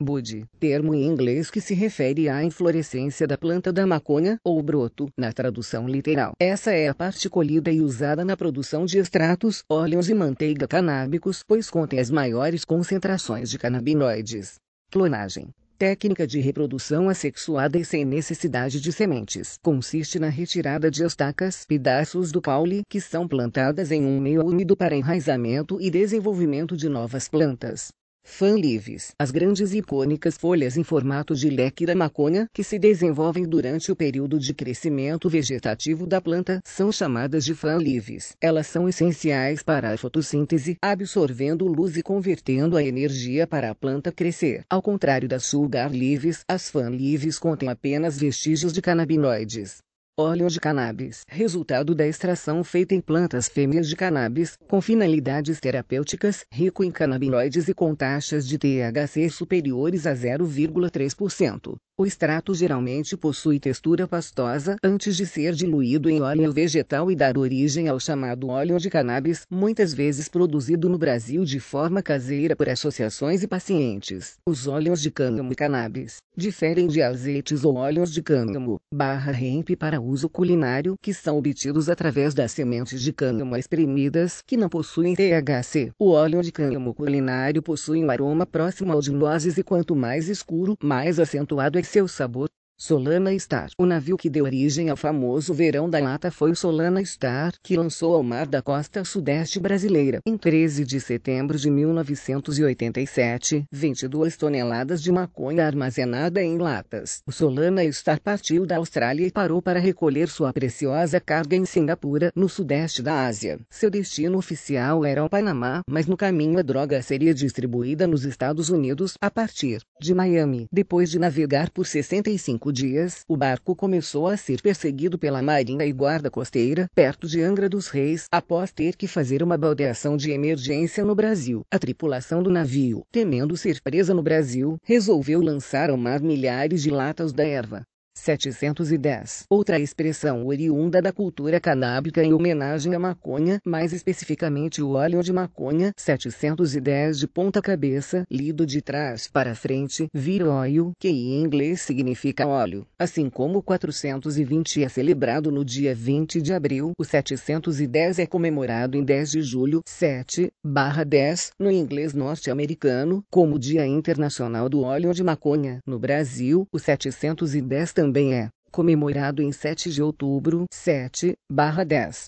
bud, termo em inglês que se refere à inflorescência da planta da maconha, ou broto, na tradução literal. Essa é a parte colhida e usada na produção de extratos, óleos e manteiga canábicos, pois contém as maiores concentrações de canabinoides. Clonagem técnica de reprodução assexuada e sem necessidade de sementes. Consiste na retirada de estacas, pedaços do caule, que são plantadas em um meio úmido para enraizamento e desenvolvimento de novas plantas. Fanlives, as grandes e icônicas folhas em formato de leque da maconha, que se desenvolvem durante o período de crescimento vegetativo da planta, são chamadas de fanlives. Elas são essenciais para a fotossíntese, absorvendo luz e convertendo a energia para a planta crescer. Ao contrário das sugar leaves, as fanlives contêm apenas vestígios de canabinoides. Óleo de cannabis, resultado da extração feita em plantas fêmeas de cannabis, com finalidades terapêuticas, rico em canabinoides e com taxas de THC superiores a 0,3%. O extrato geralmente possui textura pastosa antes de ser diluído em óleo vegetal e dar origem ao chamado óleo de cannabis, muitas vezes produzido no Brasil de forma caseira por associações e pacientes. Os óleos de cânhamo e cannabis diferem de azeites ou óleos de cânhamo, barra hemp para uso culinário, que são obtidos através das sementes de cânhamo espremidas, que não possuem THC. O óleo de cânhamo culinário possui um aroma próximo ao de nozes e quanto mais escuro, mais acentuado é seu sabor Solana Star. O navio que deu origem ao famoso verão da lata foi o Solana Star, que lançou ao mar da costa sudeste brasileira. Em 13 de setembro de 1987, 22 toneladas de maconha armazenada em latas. O Solana Star partiu da Austrália e parou para recolher sua preciosa carga em Singapura, no sudeste da Ásia. Seu destino oficial era o Panamá, mas no caminho a droga seria distribuída nos Estados Unidos, a partir de Miami. Depois de navegar por 65 cinco dias, o barco começou a ser perseguido pela Marinha e Guarda Costeira, perto de Angra dos Reis, após ter que fazer uma baldeação de emergência no Brasil. A tripulação do navio, temendo ser presa no Brasil, resolveu lançar ao mar milhares de latas da erva. 710. Outra expressão oriunda da cultura canábica em homenagem à maconha, mais especificamente o óleo de maconha, 710 de ponta cabeça, lido de trás para frente, vir oil, que em inglês significa óleo. Assim como o 420 é celebrado no dia 20 de abril, o 710 é comemorado em 10 de julho, 7, barra 10, no inglês norte-americano, como Dia Internacional do Óleo de Maconha. No Brasil, o 710 também também é comemorado em 7 de outubro 7/10.